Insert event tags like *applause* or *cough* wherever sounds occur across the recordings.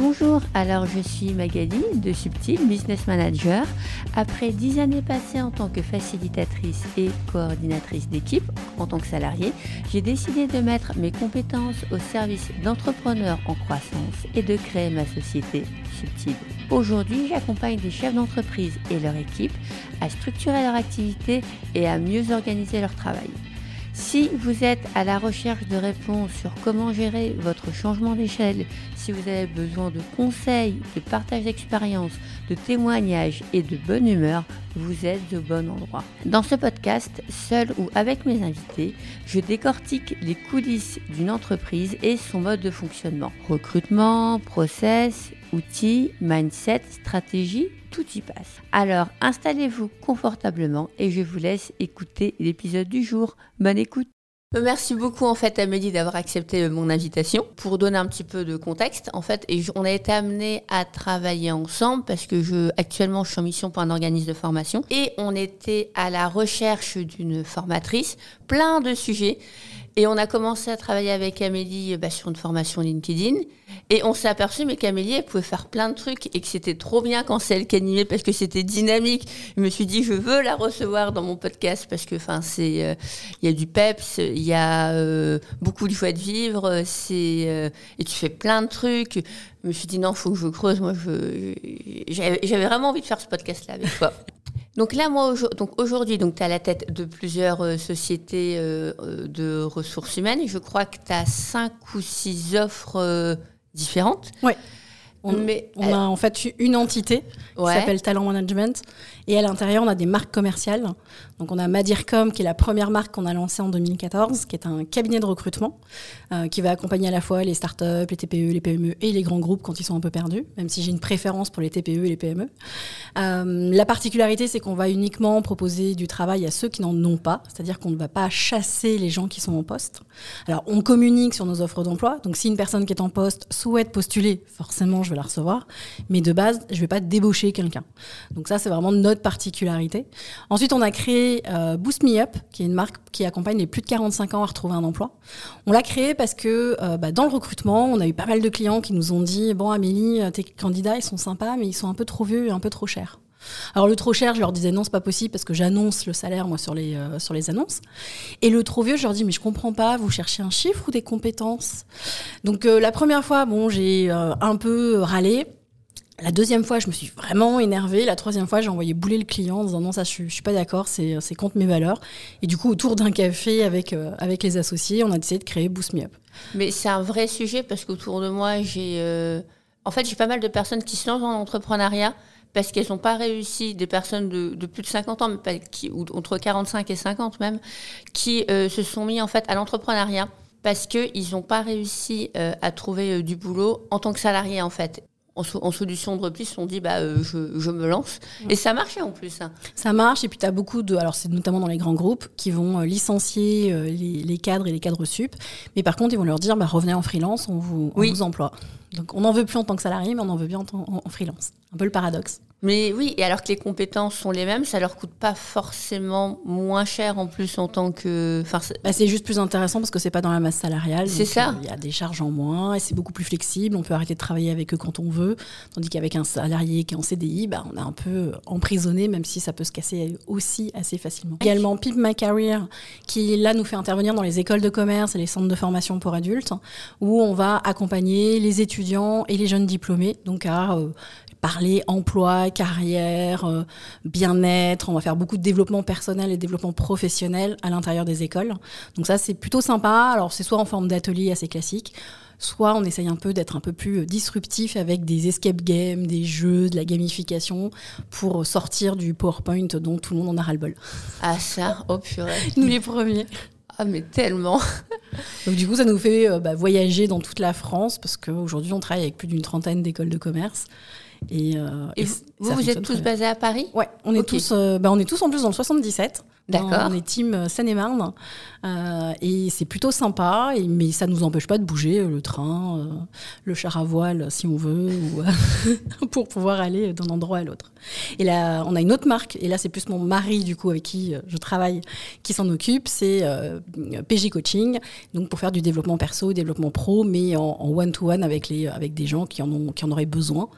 Bonjour, alors je suis Magali de Subtil Business Manager. Après dix années passées en tant que facilitatrice et coordinatrice d'équipe en tant que salariée, j'ai décidé de mettre mes compétences au service d'entrepreneurs en croissance et de créer ma société Subtil. Aujourd'hui, j'accompagne des chefs d'entreprise et leur équipe à structurer leur activité et à mieux organiser leur travail. Si vous êtes à la recherche de réponses sur comment gérer votre changement d'échelle, si vous avez besoin de conseils, de partage d'expérience, de témoignages et de bonne humeur, vous êtes au bon endroit. Dans ce podcast, seul ou avec mes invités, je décortique les coulisses d'une entreprise et son mode de fonctionnement. Recrutement, process, outils, mindset, stratégie, tout y passe. Alors installez-vous confortablement et je vous laisse écouter l'épisode du jour. Bonne écoute. Merci beaucoup en fait Amélie d'avoir accepté euh, mon invitation. Pour donner un petit peu de contexte, en fait, et on a été amené à travailler ensemble parce que je actuellement je suis en mission pour un organisme de formation et on était à la recherche d'une formatrice, plein de sujets. Et on a commencé à travailler avec Amélie bah, sur une formation LinkedIn. Et on s'est aperçu, mais qu'Amélie, elle pouvait faire plein de trucs et que c'était trop bien quand c'est elle qui animait parce que c'était dynamique. Je me suis dit, je veux la recevoir dans mon podcast parce que, enfin, c'est, euh, il y a du peps, il y a euh, beaucoup de joie de vivre, c'est, euh, et tu fais plein de trucs. Je me suis dit, non, faut que je creuse. Moi, j'avais vraiment envie de faire ce podcast-là avec toi. *laughs* Donc là, moi, aujourd'hui, donc tu as la tête de plusieurs euh, sociétés euh, euh, de ressources humaines. Je crois que tu as cinq ou six offres différentes. Oui. On, Mais, on a en fait une entité qui s'appelle Talent Management et à l'intérieur on a des marques commerciales donc on a Madircom qui est la première marque qu'on a lancée en 2014, qui est un cabinet de recrutement euh, qui va accompagner à la fois les startups, les TPE, les PME et les grands groupes quand ils sont un peu perdus, même si j'ai une préférence pour les TPE et les PME. Euh, la particularité, c'est qu'on va uniquement proposer du travail à ceux qui n'en ont pas, c'est-à-dire qu'on ne va pas chasser les gens qui sont en poste. Alors on communique sur nos offres d'emploi, donc si une personne qui est en poste souhaite postuler, forcément je vais la recevoir, mais de base, je vais pas débaucher quelqu'un. Donc ça, c'est vraiment notre particularité. Ensuite, on a créé euh, Boost Me Up, qui est une marque qui accompagne les plus de 45 ans à retrouver un emploi. On l'a créé parce que euh, bah, dans le recrutement, on a eu pas mal de clients qui nous ont dit Bon, Amélie, tes candidats, ils sont sympas, mais ils sont un peu trop vieux et un peu trop chers. Alors le trop cher, je leur disais non, c'est pas possible parce que j'annonce le salaire moi sur les euh, sur les annonces. Et le trop vieux, je leur dis mais je comprends pas, vous cherchez un chiffre ou des compétences? Donc la première fois, bon, j'ai un peu râlé. La deuxième fois, je me suis vraiment énervée. La troisième fois, j'ai envoyé bouler le client en disant non, ça, je, suis pas d'accord, c'est, contre mes valeurs. Et du coup, autour d'un café avec, euh, avec les associés, on a décidé de créer Boost Me Up. Mais c'est un vrai sujet parce qu'autour de moi, j'ai. Euh, en fait, j'ai pas mal de personnes qui se lancent dans l'entrepreneuriat parce qu'elles n'ont pas réussi, des personnes de, plus de 50 ans, mais pas, qui, ou entre 45 et 50 même, qui euh, se sont mis en fait à l'entrepreneuriat parce qu'ils n'ont pas réussi à trouver du boulot en tant que salarié en fait en, solution de repli, on dit bah, euh, je, me lance. Et ça marchait en plus. Hein. Ça marche. Et puis tu as beaucoup de. Alors, c'est notamment dans les grands groupes qui vont euh, licencier euh, les, cadres et les cadres sup. Mais par contre, ils vont leur dire bah, revenez en freelance, on vous, on vous emploie. Donc, on n'en veut plus en tant que salarié, mais on en veut bien en, en freelance. Un peu le paradoxe. Mais oui, et alors que les compétences sont les mêmes, ça leur coûte pas forcément moins cher en plus en tant que. Enfin, bah, c'est juste plus intéressant parce que c'est pas dans la masse salariale. C'est ça. Euh, il y a des charges en moins et c'est beaucoup plus flexible. On peut arrêter de travailler avec eux quand on veut. Tandis qu'avec un salarié qui est en CDI, bah, on est un peu emprisonné, même si ça peut se casser aussi assez facilement. Également, Pip My Career, qui là nous fait intervenir dans les écoles de commerce et les centres de formation pour adultes, où on va accompagner les étudiants et les jeunes diplômés, donc à euh, parler emploi, carrière, euh, bien-être. On va faire beaucoup de développement personnel et développement professionnel à l'intérieur des écoles. Donc ça, c'est plutôt sympa. Alors c'est soit en forme d'atelier assez classique, soit on essaye un peu d'être un peu plus disruptif avec des escape games, des jeux, de la gamification pour sortir du PowerPoint dont tout le monde en a ras-le-bol. Ah ça, oh purée. Nous les premiers. Ah mais tellement. *laughs* Donc du coup, ça nous fait euh, bah, voyager dans toute la France parce qu'aujourd'hui, on travaille avec plus d'une trentaine d'écoles de commerce. Et, euh, Vous, vous êtes tous basés à Paris Ouais, on est tous, bah, on est tous en plus dans le 77. D'accord. On est team Seine-et-Marne. Euh, et c'est plutôt sympa, et, mais ça ne nous empêche pas de bouger le train, euh, le char à voile si on veut, ou, *laughs* pour pouvoir aller d'un endroit à l'autre. Et là, on a une autre marque, et là c'est plus mon mari du coup avec qui je travaille qui s'en occupe, c'est euh, PG Coaching, donc pour faire du développement perso, développement pro, mais en one-to-one avec, les, avec des gens qui en, ont, qui en auraient besoin,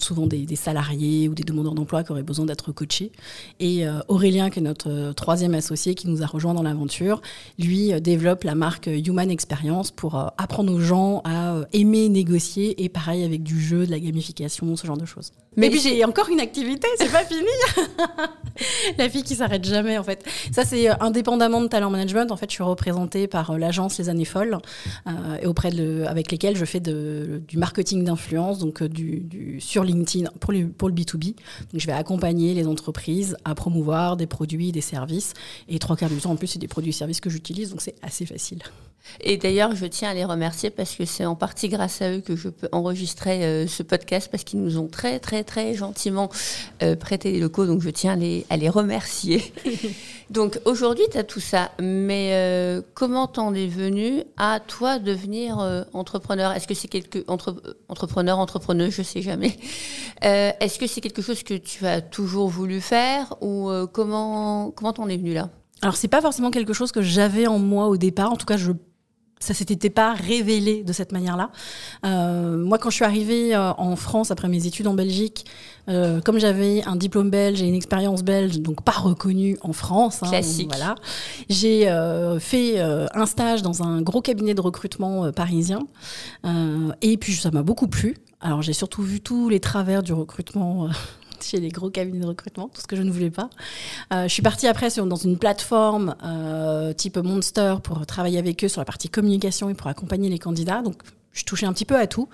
souvent des, des, salariés ou des demandeurs d'emploi qui auraient besoin d'être coachés. Et Aurélien, qui est notre troisième associé qui nous a rejoint dans l'aventure, lui euh, développe la marque Human Experience pour euh, apprendre aux gens à euh, aimer négocier et pareil avec du jeu, de la gamification, ce genre de choses. Mais puis j'ai encore une activité, c'est pas fini. *laughs* la fille qui s'arrête jamais en fait. Ça c'est indépendamment de talent management. En fait, je suis représentée par l'agence Les Années Folles et auprès de avec lesquelles je fais de, du marketing d'influence, donc du, sur LinkedIn pour, pour le B2B. Donc je vais accompagner les entreprises à promouvoir des produits, des services et trois quarts du temps en plus c'est des produits et services que j'utilise, donc c'est assez facile. Et d'ailleurs, je tiens à les remercier parce que c'est en partie grâce à eux que je peux enregistrer euh, ce podcast parce qu'ils nous ont très, très, très gentiment euh, prêté les locaux. Donc, je tiens à les, à les remercier. *laughs* donc, aujourd'hui, tu as tout ça. Mais euh, comment t'en es venu à toi devenir entrepreneur? Est-ce que c'est quelque entre, entrepreneur, entrepreneuse, je sais jamais. Est-ce que c'est quelque chose que tu as toujours voulu faire? Ou comment comment t'en es venu là? Alors c'est pas forcément quelque chose que j'avais en moi au départ. En tout cas, je ça s'était pas révélé de cette manière-là. Euh, moi, quand je suis arrivée euh, en France après mes études en Belgique, euh, comme j'avais un diplôme belge et une expérience belge, donc pas reconnue en France, hein, Classique. voilà, j'ai euh, fait euh, un stage dans un gros cabinet de recrutement parisien, et puis ça m'a beaucoup plu. Alors j'ai surtout vu tous les travers du recrutement *laughs* chez les gros cabinets de recrutement, tout ce que je ne voulais pas. Euh, je suis partie après sur, dans une plateforme euh, type Monster pour travailler avec eux sur la partie communication et pour accompagner les candidats. Donc je touchais un petit peu à tout.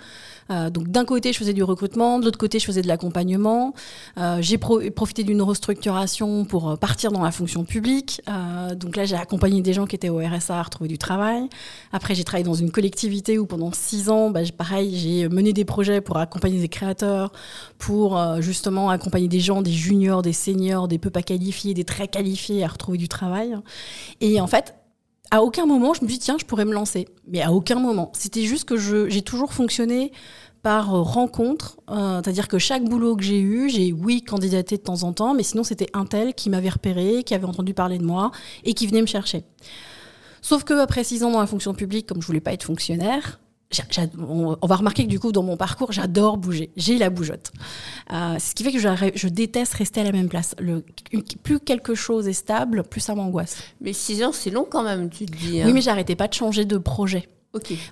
Euh, donc d'un côté, je faisais du recrutement, de l'autre côté, je faisais de l'accompagnement. Euh, j'ai profité d'une restructuration pour euh, partir dans la fonction publique. Euh, donc là, j'ai accompagné des gens qui étaient au RSA à retrouver du travail. Après, j'ai travaillé dans une collectivité où pendant six ans, bah, pareil, j'ai mené des projets pour accompagner des créateurs, pour euh, justement accompagner des gens, des juniors, des seniors, des peu pas qualifiés, des très qualifiés à retrouver du travail. Et en fait, à aucun moment, je me dis, tiens, je pourrais me lancer. Mais à aucun moment. C'était juste que j'ai toujours fonctionné par euh, rencontre. Euh, c'est-à-dire que chaque boulot que j'ai eu, j'ai, oui, candidaté de temps en temps, mais sinon, c'était un tel qui m'avait repéré, qui avait entendu parler de moi et qui venait me chercher. Sauf que après six ans dans la fonction publique, comme je voulais pas être fonctionnaire, on, va remarquer que du coup, dans mon parcours, j'adore bouger. J'ai la bougeotte. Euh, ce qui fait que je, déteste rester à la même place. Le, plus quelque chose est stable, plus ça m'angoisse. Mais six ans, c'est long quand même, tu te dis. Hein. Oui, mais j'arrêtais pas de changer de projet.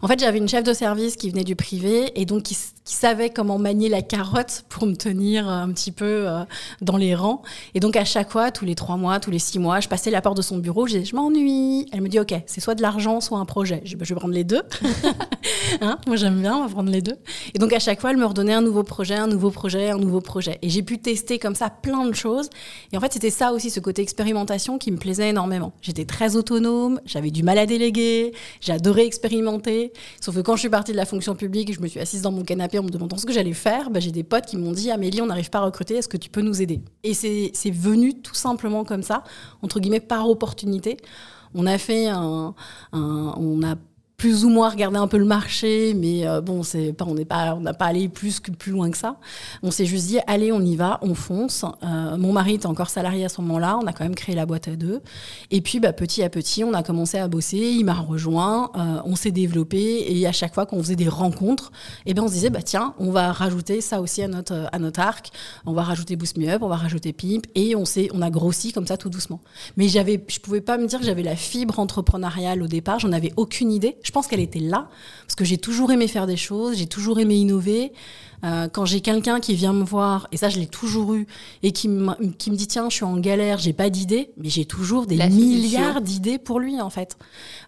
En fait, j'avais une chef de service qui venait du privé et donc qui, savait comment manier la carotte pour me tenir un petit peu euh, dans les rangs. Et donc, à chaque fois, tous les trois mois, tous les six mois, je passais la porte de son bureau, je disais, je m'ennuie. Elle me dit, OK, c'est soit de l'argent, soit un projet. Je, bah, je vais prendre les deux. *laughs* hein Moi, j'aime bien, on va prendre les deux. Et donc, à chaque fois, elle me redonnait un nouveau projet, un nouveau projet, un nouveau projet. Et j'ai pu tester comme ça plein de choses. Et en fait, c'était ça aussi, ce côté expérimentation qui me plaisait énormément. J'étais très autonome, j'avais du mal à déléguer, j'adorais expérimenter Sauf que quand je suis partie de la fonction publique, je me suis assise dans mon canapé en me demandant ce que j'allais faire. Bah, j'ai des potes qui m'ont dit Amélie, on n'arrive pas à recruter, est-ce que tu peux nous aider? Et c'est venu tout simplement comme ça, entre guillemets, par opportunité. On a fait un, un on a plus ou moins regarder un peu le marché, mais euh, bon, c'est pas, on n'est pas, on n'a pas allé plus que plus loin que ça. On s'est juste dit, allez, on y va, on fonce. Euh, mon mari était encore salarié à ce moment-là, on a quand même créé la boîte à deux. Et puis, bah, petit à petit, on a commencé à bosser. Il m'a rejoint, euh, on s'est développé, et à chaque fois qu'on faisait des rencontres, eh ben, on se disait, bah tiens, on va rajouter ça aussi à notre à notre arc. On va rajouter Boost Me Up, on va rajouter Pimp, et on s'est, on a grossi comme ça tout doucement. Mais j'avais, je pouvais pas me dire que j'avais la fibre entrepreneuriale au départ. J'en avais aucune idée. Je pense qu'elle était là, parce que j'ai toujours aimé faire des choses, j'ai toujours aimé innover. Euh, quand j'ai quelqu'un qui vient me voir, et ça je l'ai toujours eu, et qui, qui me dit tiens je suis en galère, j'ai pas d'idées, mais j'ai toujours des milliards d'idées pour lui en fait.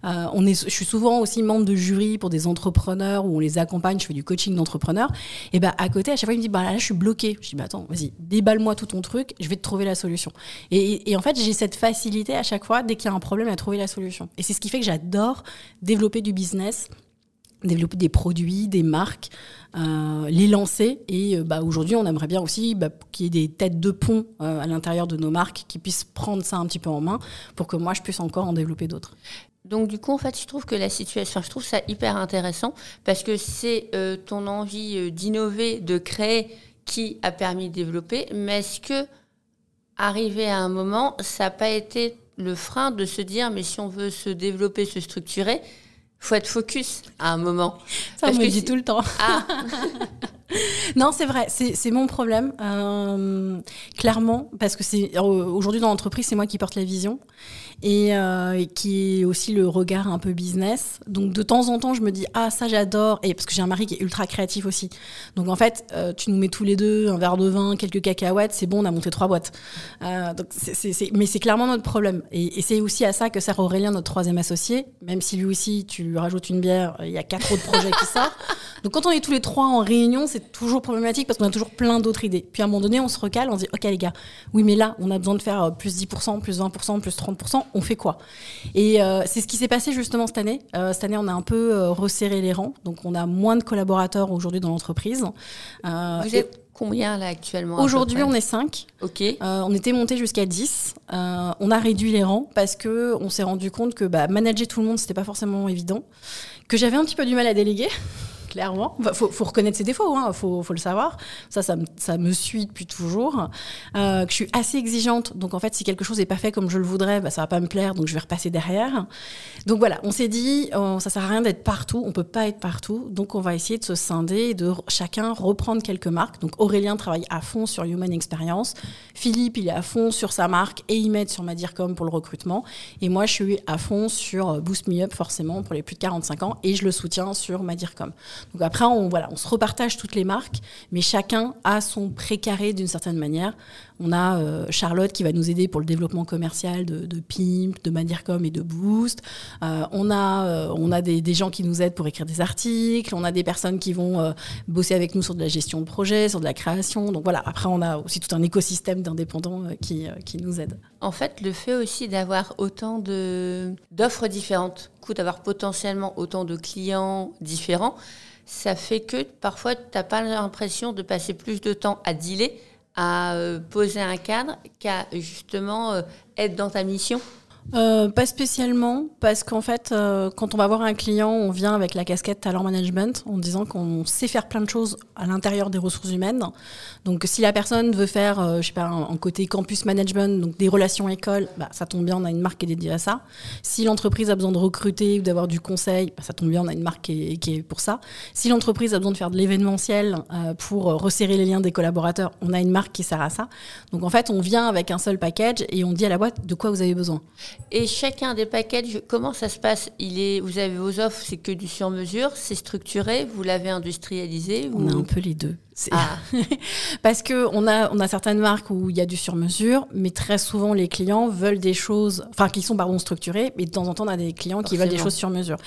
Euh, on est, je suis souvent aussi membre de jury pour des entrepreneurs où on les accompagne, je fais du coaching d'entrepreneurs. Et ben à côté à chaque fois il me dit bah là je suis bloqué. Je dis bah attends vas-y déballe-moi tout ton truc, je vais te trouver la solution. Et, et en fait j'ai cette facilité à chaque fois dès qu'il y a un problème à trouver la solution. Et c'est ce qui fait que j'adore développer du business développer des produits, des marques, euh, les lancer. Et euh, bah, aujourd'hui, on aimerait bien aussi bah, qu'il y ait des têtes de pont euh, à l'intérieur de nos marques qui puissent prendre ça un petit peu en main pour que moi, je puisse encore en développer d'autres. Donc du coup, en fait, je trouve que la situation, je trouve ça hyper intéressant parce que c'est ton envie d'innover, de créer qui a permis de développer. Mais est-ce que, arrivé à un moment, ça n'a pas été le frein de se dire, mais si on veut se développer, se structurer, faut être focus à un moment. Ça, Parce me que dit tout le temps. Ah. *laughs* non, c'est vrai, c'est mon problème, euh, clairement, parce que c'est aujourd'hui dans l'entreprise, c'est moi qui porte la vision euh, et, qui est aussi le regard un peu business. Donc de temps en temps, je me dis ah ça j'adore et parce que j'ai un mari qui est ultra créatif aussi. Donc en fait, euh, tu nous mets tous les deux un verre de vin, quelques cacahuètes, c'est bon, on a monté trois boîtes. Euh, donc mais c'est clairement notre problème et, c'est aussi à ça que sert Aurélien, notre troisième associé. Même si lui aussi, tu lui rajoutes une bière, il y a quatre autres projets qui sortent. *laughs* Donc quand on est tous les trois en réunion, c'est toujours problématique parce qu'on a toujours plein d'autres idées. Puis à un moment donné, on se recale, on se dit ok les gars, oui mais là on a besoin de faire plus 10%, plus 20%, plus 30% on fait quoi Et euh, c'est ce qui s'est passé justement cette année. Euh, cette année, on a un peu euh, resserré les rangs, donc on a moins de collaborateurs aujourd'hui dans l'entreprise. Vous êtes combien là actuellement Aujourd'hui, on est 5. Ok. on était monté jusqu'à 10. on a réduit les rangs parce que on s'est rendu compte que bah, manager tout le monde, c'était pas forcément évident, que j'avais un petit peu du mal à déléguer clairement. Il faut, reconnaître ses défauts, il hein, faut, le savoir. Ça, ça, me suit depuis toujours. Euh, que je suis assez exigeante, donc en fait, si quelque chose n'est pas fait comme je le voudrais, bah, ça va pas me plaire, donc je vais repasser derrière. Donc voilà, on s'est dit, oh, ça sert à rien d'être partout, on peut pas être partout, donc on va essayer de se scinder et de chacun reprendre quelques marques. Donc Aurélien travaille à fond sur Human Experience, Philippe, il est à fond sur sa marque et il m'aide sur Madircom pour le recrutement, et moi, je suis à fond sur Boost Me Up, forcément, pour les plus de 45 ans, et je le soutiens sur Madircom. Donc après, on, voilà, on se repartage toutes les marques, mais chacun a son précaré d'une certaine manière. On a euh, Charlotte qui va nous aider pour le développement commercial de, Pimp, de Madircom et de Boost. Euh, on a, euh, on a des, gens qui nous aident pour écrire des articles. On a des personnes qui vont bosser avec nous sur de la gestion de projet, sur de la création. Donc voilà, après, on a aussi tout un écosystème d'indépendants qui, qui nous aident. En fait, le fait aussi d'avoir autant d'offres différentes, d'avoir potentiellement autant de clients différents, ça fait que parfois, tu n'as pas l'impression de passer plus de temps à dealer, à euh, poser un cadre, qu'à justement euh, être dans ta mission euh, pas spécialement, parce qu'en fait, euh, quand on va voir un client, on vient avec la casquette talent management en disant qu'on sait faire plein de choses à l'intérieur des ressources humaines. Donc, si la personne veut faire, euh, je sais pas, un, côté campus management, donc des relations écoles, bah, ça tombe bien, on a une marque qui est dédiée à ça. Si l'entreprise a besoin de recruter ou d'avoir du conseil, bah, ça tombe bien, on a une marque qui est, qui est pour ça. Si l'entreprise a besoin de faire de l'événementiel pour resserrer les liens des collaborateurs, on a une marque qui sert à ça. Donc, en fait, on vient avec un seul package et on dit à la boîte de quoi vous avez besoin. Et chacun des packages, comment ça se passe? Il est, Vous avez vos offres, c'est que du sur-mesure, c'est structuré, vous l'avez industrialisé On a un peu les deux. Ah. *laughs* Parce que on a, on a certaines marques où il y a du sur-mesure, mais très souvent les clients veulent des choses, enfin qui sont pardon structurées, mais de temps en temps on a des clients qui veulent des choses sur-mesure.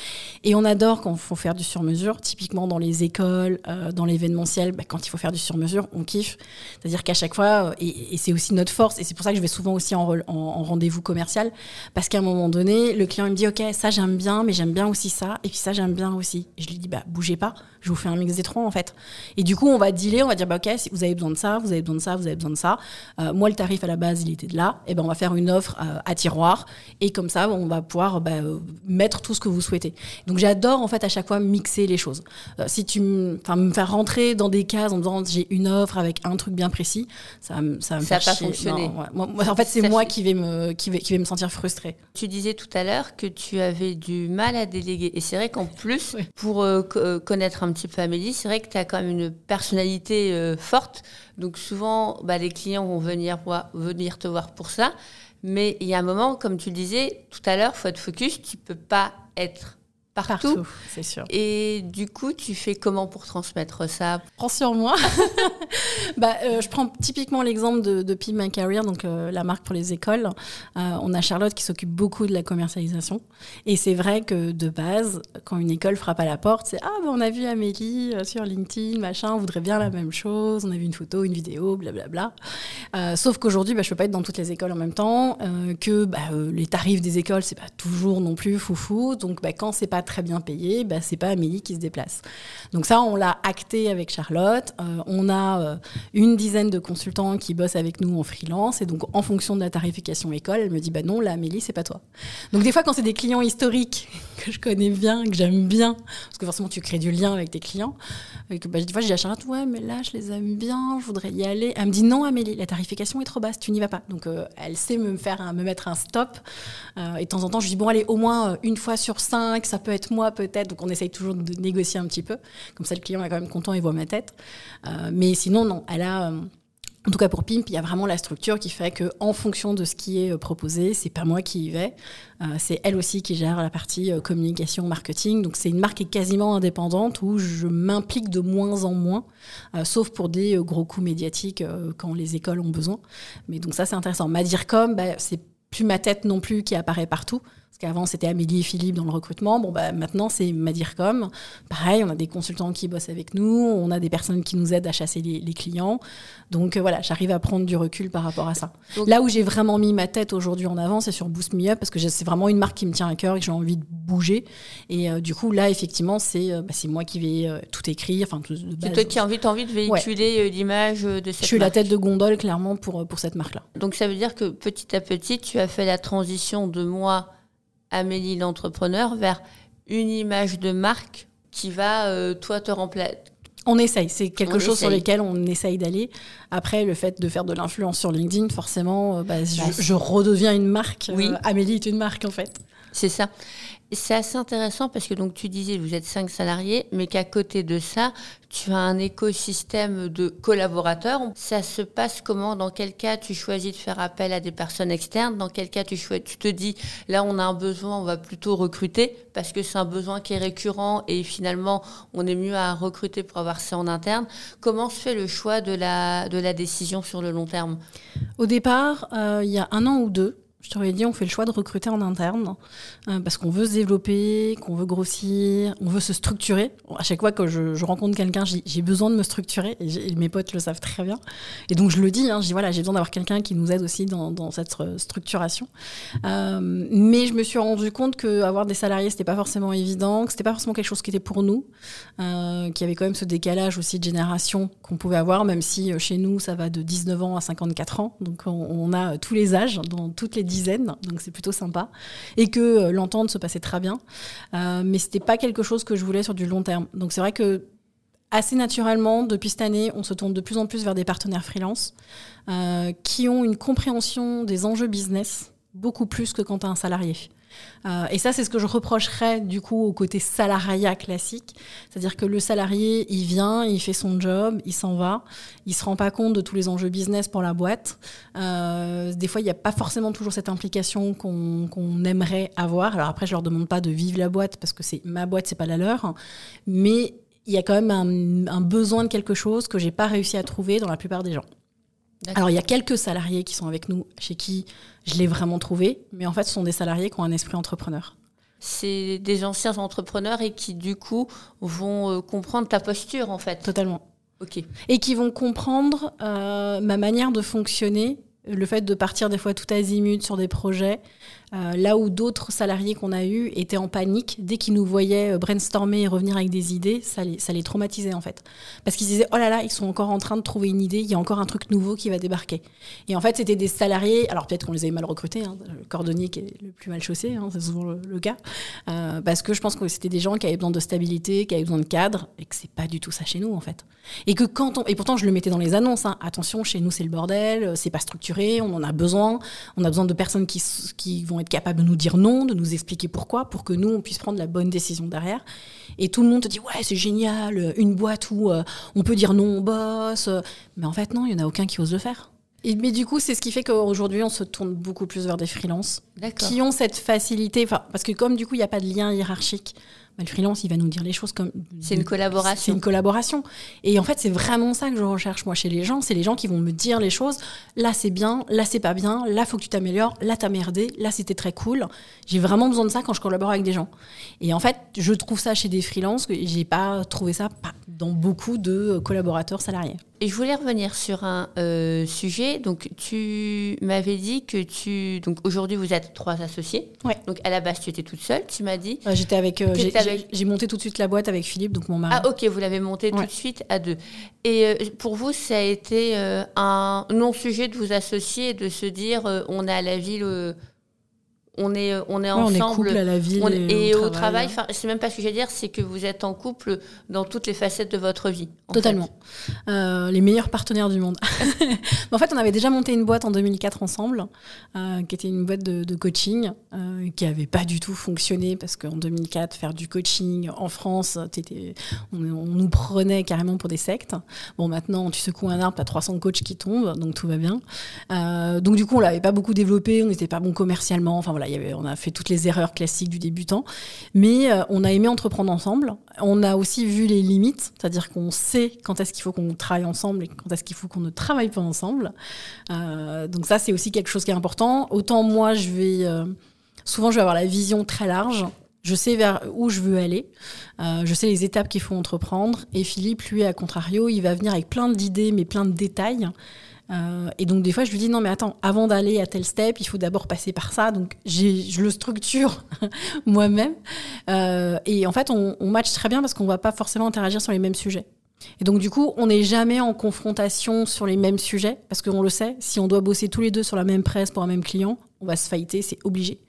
Et on adore quand il faut faire du sur-mesure, typiquement dans les écoles, euh, dans l'événementiel, bah, quand il faut faire du sur-mesure, on kiffe. C'est-à-dire qu'à chaque fois, euh, et, c'est aussi notre force, et c'est pour ça que je vais souvent aussi en, en, rendez-vous commercial, parce qu'à un moment donné, le client il me dit ok ça j'aime bien, mais j'aime bien aussi ça, et puis ça j'aime bien aussi. Et je lui dis bah bougez pas, je vous fais un mix des trois en fait. Et du coup on va dealer, on va dire bah, ok, si vous avez besoin de ça, vous avez besoin de ça, vous avez besoin de ça. Euh, moi, le tarif à la base, il était de là. Et ben, on va faire une offre euh, à tiroir. Et comme ça, on va pouvoir bah, euh, mettre tout ce que vous souhaitez. Donc, j'adore en fait à chaque fois mixer les choses. si tu me faire rentrer dans des cases en disant j'ai une offre avec un truc bien précis, ça, ça me ça pas fonctionné. en fait, c'est moi qui vais me qui vais, qui vais me sentir frustrée. Tu disais tout à l'heure que tu avais du mal à déléguer. Et c'est vrai qu'en plus, pour connaître un petit peu Amélie, c'est vrai que tu as quand même une personnalité euh, forte. Donc souvent, bah, les clients vont venir, venir te voir pour ça. Mais il y a un moment, comme tu le disais tout à l'heure, faut être focus. Tu peux pas être partout. c'est sûr. Et du coup, tu fais comment pour transmettre ça Prends sur moi. *laughs* bah, euh, je prends typiquement l'exemple de, de My Career, donc euh, la marque pour les écoles. Euh, on a Charlotte qui s'occupe beaucoup de la commercialisation. Et c'est vrai que de base, quand une école frappe à la porte, c'est Ah, bah, on a vu Amélie sur LinkedIn, machin, on voudrait bien la même chose. On a vu une photo, une vidéo, blablabla. sauf qu'aujourd'hui, bah, je peux pas être dans toutes les écoles en même temps, que bah, les tarifs des écoles, c'est pas toujours non plus foufou. Donc, bah, quand c'est pas très bien payé, bah, c'est pas Amélie qui se déplace. Donc ça, on l'a acté avec Charlotte. Euh, on a euh, une dizaine de consultants qui bossent avec nous en freelance. Et donc, en fonction de la tarification école, elle me dit, bah non, là, Amélie, c'est pas toi. Donc des fois, quand c'est des clients historiques *laughs* que je connais bien, que j'aime bien, parce que forcément, tu crées du lien avec tes clients, et que bah, des fois, je dis à Charlotte, ouais, mais là, je les aime bien, je voudrais y aller. Elle me dit, non, Amélie, la tarification est trop basse, tu n'y vas pas. Donc, euh, elle sait me faire, me mettre un stop. et de temps en temps, je dis, bon, allez, au moins une fois sur cinq, ça peut être moi, peut-être. Donc, on essaye toujours de négocier un petit peu. Comme ça, le client est quand même content, il voit ma tête. Euh, mais sinon, non, elle a. Euh, en tout cas pour Pimp, il y a vraiment la structure qui fait que, en fonction de ce qui est euh, proposé, c'est pas moi qui y vais, c'est elle aussi qui gère la partie communication, marketing. Donc c'est une marque quasiment indépendante où je m'implique de moins en moins, sauf pour des gros coups médiatiques quand les écoles ont besoin. Mais donc ça c'est intéressant. Madircom, bah, c'est plus ma tête non plus qui apparaît partout. Parce qu'avant, c'était Amélie et Philippe dans le recrutement. Bon, bah, maintenant, c'est Madircom. Pareil, on a des consultants qui bossent avec nous, on a des personnes qui nous aident à chasser les, clients. Donc euh, voilà, j'arrive à prendre du recul par rapport à ça. Là où j'ai vraiment mis ma tête aujourd'hui en avant, c'est sur Boost Me Up, parce que c'est vraiment une marque qui me tient à cœur et que j'ai envie de bouger. Et euh, du coup, là, effectivement, c'est euh, bah, moi qui vais tout écrire. C'est toi qui as envie, envie de véhiculer l'image de cette Je suis la tête de gondole, clairement, pour, pour cette marque-là. Donc ça veut dire que petit à petit, tu as fait la transition de moi Amélie l'entrepreneur vers une image de marque qui va, euh, toi, te remplacer. On essaye, c'est quelque chose sur lequel on essaye d'aller. Après, le fait de faire de l'influence sur LinkedIn, forcément, euh, bah, je, redeviens une marque. Oui. Euh, Amélie est une marque, en fait. C'est ça. C'est assez intéressant parce que donc tu disais vous êtes cinq salariés, mais qu'à côté de ça, tu as un écosystème de collaborateurs. Ça se passe comment? Dans quel cas tu choisis de faire appel à des personnes externes? Dans quel cas tu, tu te dis là on a un besoin, on va plutôt recruter parce que c'est un besoin qui est récurrent et finalement on est mieux à recruter pour avoir ça en interne. Comment se fait le choix de la, de la décision sur le long terme? Au départ, euh, il y a un an ou deux, je t'aurais dit, on fait le choix de recruter en interne euh, parce qu'on veut se développer, qu'on veut grossir, on veut se structurer. À chaque fois que je, rencontre quelqu'un, j'ai besoin de me structurer et, mes potes le savent très bien. Et donc je le dis, hein, j'ai besoin d'avoir quelqu'un qui nous aide aussi dans, cette structuration. Euh, mais je me suis rendu compte qu'avoir des salariés, c'était pas forcément évident, que c'était pas forcément quelque chose qui était pour nous, euh, qu'il y avait quand même ce décalage aussi de génération qu'on pouvait avoir, même si chez nous ça va de 19 ans à 54 ans. Donc on, on a tous les âges dans toutes les dizaines, donc c'est plutôt sympa. Et que euh, l'entente se passait très bien. Euh, mais c'était pas quelque chose que je voulais sur du long terme. Donc c'est vrai que assez naturellement, depuis cette année, on se tourne de plus en plus vers des partenaires freelance euh, qui ont une compréhension des enjeux business beaucoup plus que quand tu as un salarié. Euh, et ça, c'est ce que je reprocherais du coup au côté salariat classique. C'est-à-dire que le salarié, il vient, il fait son job, il s'en va, il se rend pas compte de tous les enjeux business pour la boîte. Euh, des fois, il n'y a pas forcément toujours cette implication qu'on aimerait avoir. Alors après, je leur demande pas de vivre la boîte parce que c'est ma boîte, c'est pas la leur. Mais il y a quand même un, un besoin de quelque chose que j'ai pas réussi à trouver dans la plupart des gens. Alors, il y a quelques salariés qui sont avec nous, chez qui je l'ai vraiment trouvé, mais en fait, ce sont des salariés qui ont un esprit entrepreneur. C'est des anciens entrepreneurs et qui, du coup, vont euh, comprendre ta posture, en fait. Totalement. OK. Et qui vont comprendre euh, ma manière de fonctionner le fait de partir des fois tout azimut sur des projets, euh, là où d'autres salariés qu'on a eus étaient en panique, dès qu'ils nous voyaient euh, brainstormer et revenir avec des idées, ça les, ça les traumatisait en fait. Parce qu'ils disaient, oh là là, ils sont encore en train de trouver une idée, il y a encore un truc nouveau qui va débarquer. Et en fait, c'était des salariés, alors peut-être qu'on les avait mal recrutés, hein, le cordonnier qui est le plus mal chaussé, hein, c'est souvent le, cas, euh, parce que je pense que c'était des gens qui avaient besoin de stabilité, qui avaient besoin de cadre, et que c'est pas du tout ça chez nous en fait. Et que quand on, et pourtant je le mettais dans les annonces, hein, attention, chez nous c'est le bordel, c'est pas structuré on en a besoin. On a besoin de personnes qui, qui vont être capables de nous dire non, de nous expliquer pourquoi, pour que nous, on puisse prendre la bonne décision derrière. Et tout le monde te dit, ouais, c'est génial, une boîte où euh, on peut dire non au boss. Mais en fait, non, il n'y en a aucun qui ose le faire. Et, mais du coup, c'est ce qui fait qu'aujourd'hui, on se tourne beaucoup plus vers des freelances qui ont cette facilité. Parce que comme du coup, il n'y a pas de lien hiérarchique, bah, le freelance, il va nous dire les choses comme. C'est une collaboration. C'est une collaboration. Et en fait, c'est vraiment ça que je recherche, moi, chez les gens. C'est les gens qui vont me dire les choses. Là, c'est bien. Là, c'est pas bien. Là, faut que tu t'améliores. Là, t'as merdé. Là, c'était très cool. J'ai vraiment besoin de ça quand je collabore avec des gens. Et en fait, je trouve ça chez des freelances que j'ai pas trouvé ça dans beaucoup de collaborateurs salariés. Et je voulais revenir sur un euh, sujet. Donc, tu m'avais dit que tu. Donc, aujourd'hui, vous êtes trois associés. Ouais. Donc, à la base, tu étais toute seule, tu m'as dit. J'étais avec. Euh, j'ai monté tout de suite la boîte avec Philippe, donc mon mari. Ah, ok, vous l'avez montée tout de suite à deux. Et euh, pour vous, ça a été un non-sujet de vous associer, de se dire on à la ville on est, on est ensemble. On est couple à la ville. et, au, travail. c'est même pas ce que veux dire, c'est que vous êtes en couple dans toutes les facettes de votre vie. Totalement. Euh, les meilleurs partenaires du monde. *laughs* en fait, on avait déjà monté une boîte en 2004 ensemble, euh, qui était une boîte de, coaching, euh, qui avait pas du tout fonctionné parce qu'en 2004, faire du coaching en France, on, on, nous prenait carrément pour des sectes. Bon, maintenant, tu secoues un arbre, tu as 300 coachs qui tombent, donc tout va bien. donc, du coup, on l'avait pas beaucoup développé, on n'était pas bon commercialement. Enfin, on a fait toutes les erreurs classiques du débutant, mais euh, on a aimé entreprendre ensemble. On a aussi vu les limites, c'est-à-dire qu'on sait quand est-ce qu'il faut qu'on travaille ensemble et quand est-ce qu'il faut qu'on ne travaille pas ensemble. Euh, donc ça, c'est aussi quelque chose qui est important. Autant moi, je vais euh, souvent, je vais avoir la vision très large. Je sais vers où je veux aller, je sais les étapes qu'il faut entreprendre. Et Philippe, lui, à contrario, il va venir avec plein d'idées, mais plein de détails. Euh, et donc des fois, je lui dis non mais attends, avant d'aller à tel step, il faut d'abord passer par ça. Donc je le structure *laughs* moi-même. Euh, et en fait, on, on match très bien parce qu'on va pas forcément interagir sur les mêmes sujets. Et donc du coup, on n'est jamais en confrontation sur les mêmes sujets parce qu'on le sait. Si on doit bosser tous les deux sur la même presse pour un même client, on va se fighter, c'est obligé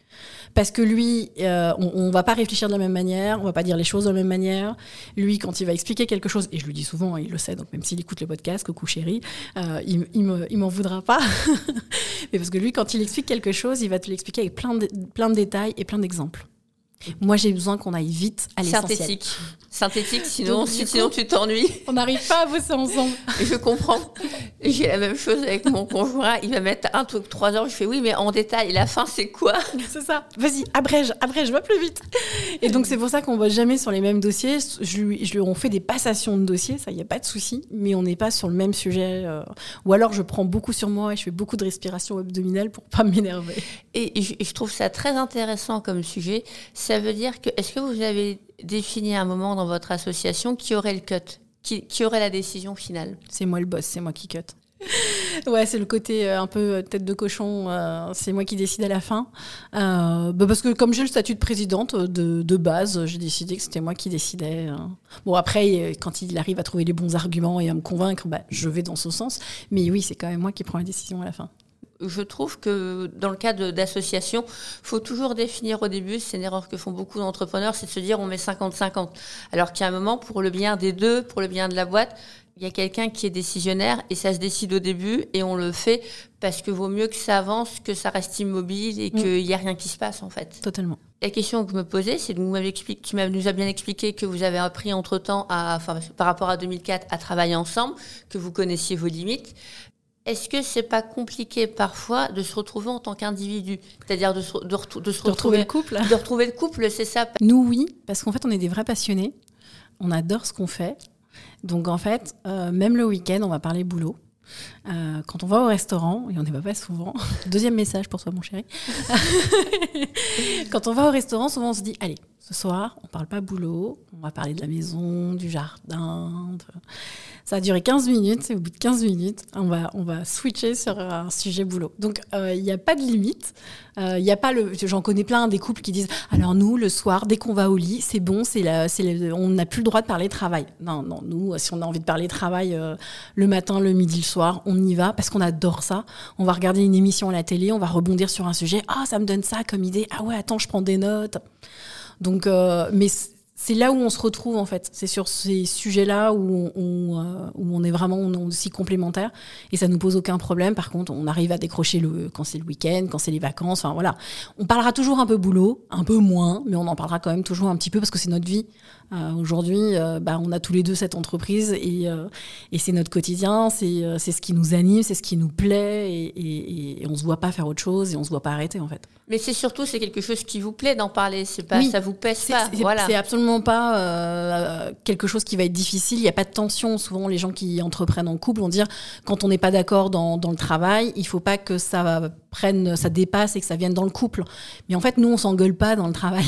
parce que lui, euh, on, ne va pas réfléchir de la même manière, on va pas dire les choses de la même manière. Lui, quand il va expliquer quelque chose, et je lui dis souvent, il le sait, donc même s'il écoute le podcast, coucou chéri, euh, il, il m'en voudra pas. *laughs* Mais parce que lui, quand il explique quelque chose, il va te l'expliquer avec plein plein de détails et plein d'exemples. Moi, j'ai besoin qu'on aille vite à l'essentiel. Synthétique. Synthétique, sinon, sinon tu t'ennuies. On n'arrive pas à bosser ensemble. *laughs* je comprends. J'ai la même chose avec mon conjoint. Il va mettre un truc trois heures. Je fais oui, mais en détail. Et la fin, c'est quoi? C'est ça. Vas-y, abrège, abrège, va plus vite. Et donc, c'est pour ça qu'on ne bosse jamais sur les mêmes dossiers. Je lui, je lui, on fait des passations de dossiers, ça, il n'y a pas de souci. Mais on n'est pas sur le même sujet. Euh. Ou alors, je prends beaucoup sur moi et je fais beaucoup de respiration abdominale pour pas m'énerver. Et je, je trouve ça très intéressant comme sujet ça veut dire que, est-ce que vous avez défini un moment dans votre association qui aurait le cut, qui, aurait la décision finale? C'est moi le boss, c'est moi qui cut. *laughs* ouais, c'est le côté euh, un peu euh, tête de cochon. Euh, c'est moi qui décide à la fin. bah parce que comme j'ai le statut de présidente de, base, j'ai décidé que c'était moi qui décidais. Bon, après, quand il arrive à trouver les bons arguments et à me convaincre, bah, je vais dans ce sens. Mais oui, c'est quand même moi qui prends la décision à la fin je trouve que dans le cas d'association, faut toujours définir au début, c'est une erreur que font beaucoup d'entrepreneurs, c'est de se dire on met 50-50. Alors qu'il y a un moment, pour le bien des deux, pour le bien de la boîte, il y a quelqu'un qui est décisionnaire et ça se décide au début et on le fait parce que vaut mieux que ça avance, que ça reste immobile et mm. qu'il n'y a rien qui se passe en fait. Totalement. La question que je me posais, c'est que vous m'avez expliqué, tu nous as bien expliqué que vous avez appris entre temps, à, enfin, par rapport à 2004, à travailler ensemble, que vous connaissiez vos limites. Est-ce que c'est pas compliqué parfois de se retrouver en tant qu'individu? C'est-à-dire de, de, se retrouver le couple De retrouver le couple, c'est ça? Nous, oui, parce qu'en fait, on est des vrais passionnés. On adore ce qu'on fait. Donc, en fait, euh, même le week-end, on va parler boulot. Euh, quand on va au restaurant, et on n'y va pas souvent, *laughs* deuxième message pour toi mon chéri, *laughs* quand on va au restaurant, souvent on se dit, allez, ce soir, on parle pas boulot, on va parler de la maison, du jardin. Ça a duré 15 minutes et au bout de 15 minutes, on va, switcher sur un sujet boulot. Donc, euh, il n'y a pas de limite. Euh, a pas le. J'en connais plein des couples qui disent alors nous, le soir, dès qu'on va au lit, c'est bon, on n'a plus le droit de parler travail. Non, non, nous, si on a envie de parler travail euh, le matin, le midi, le soir, on y va parce qu'on adore ça. On va regarder une émission à la télé, on va rebondir sur un sujet. Ah, ça me donne ça comme idée. Ah ouais, attends, je prends des notes. Donc, euh, mais c'est là où on se retrouve en fait. C'est sur ces sujets-là où on, euh, où on est vraiment aussi complémentaires et ça nous pose aucun problème. Par contre, on arrive à décrocher le, quand c'est le week-end, quand c'est les vacances. Enfin voilà, on parlera toujours un peu boulot, un peu moins, mais on en parlera quand même toujours un petit peu parce que c'est notre vie. Euh, Aujourd'hui, euh, bah, on a tous les deux cette entreprise et, euh, et c'est notre quotidien, c'est ce qui nous anime, c'est ce qui nous plaît et, et, et, on se voit pas faire autre chose et on se voit pas arrêter en fait. Mais c'est surtout c'est quelque chose qui vous plaît d'en parler, c'est pas ça vous pèse pas. Voilà. C'est absolument pas quelque chose qui va être difficile. Il n'y a pas de tension. Souvent, les gens qui entreprennent en couple vont dire quand on n'est pas d'accord dans, dans, le travail, il faut pas que ça prenne, ça dépasse et que ça vienne dans le couple. Mais en fait, nous, on s'engueule pas dans le travail.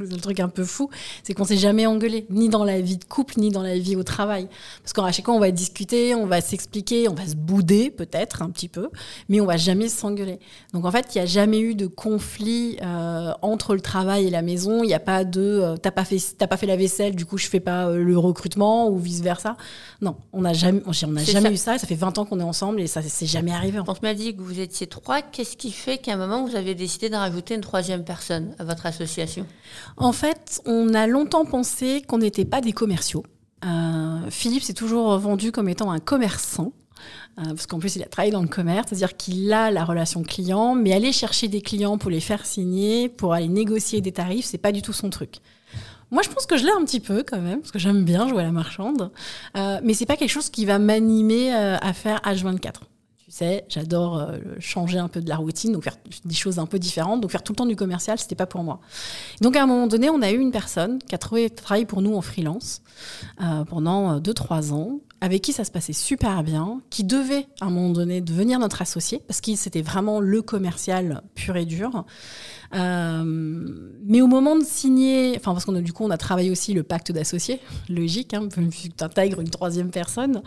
Le truc un peu fou, c'est qu'on s'est jamais engueulé, ni dans la vie de couple, ni dans la vie au travail. Parce qu'à chaque fois, on va discuter, on va s'expliquer, on va se bouder peut-être un petit peu, mais on va jamais s'engueuler. Donc en fait, il n'y a jamais eu de conflit euh, entre le travail et la maison. Il n'y a pas de euh, t'as pas fait pas fait la vaisselle, du coup je fais pas euh, le recrutement ou vice versa. Non, on n'a jamais on a jamais eu ça. Ça fait 20 ans qu'on est ensemble et ça c'est jamais arrivé. Quand tu m'as dit que vous étiez trois, qu'est-ce qui fait qu'à un moment vous avez décidé de rajouter une troisième personne à votre association? En fait, on a longtemps pensé qu'on n'était pas des commerciaux. Euh, Philippe s'est toujours vendu comme étant un commerçant. Euh, parce qu'en plus, il a travaillé dans le commerce, c'est-à-dire qu'il a la relation client, mais aller chercher des clients pour les faire signer, pour aller négocier des tarifs, c'est pas du tout son truc. Moi, je pense que je l'ai un petit peu quand même, parce que j'aime bien jouer à la marchande, euh, mais c'est pas quelque chose qui va m'animer à faire H24 sais, j'adore euh, changer un peu de la routine, donc faire des choses un peu différentes. Donc faire tout le temps du commercial, c'était pas pour moi. Donc à un moment donné, on a eu une personne qui a trouvé travail pour nous en freelance euh, pendant 2-3 euh, ans, avec qui ça se passait super bien, qui devait à un moment donné devenir notre associé, parce qu'il c'était vraiment le commercial pur et dur. mais au moment de signer, enfin parce qu'on a du coup on a travaillé aussi le pacte d'associés, *laughs* logique, hein, tu intègres une troisième personne.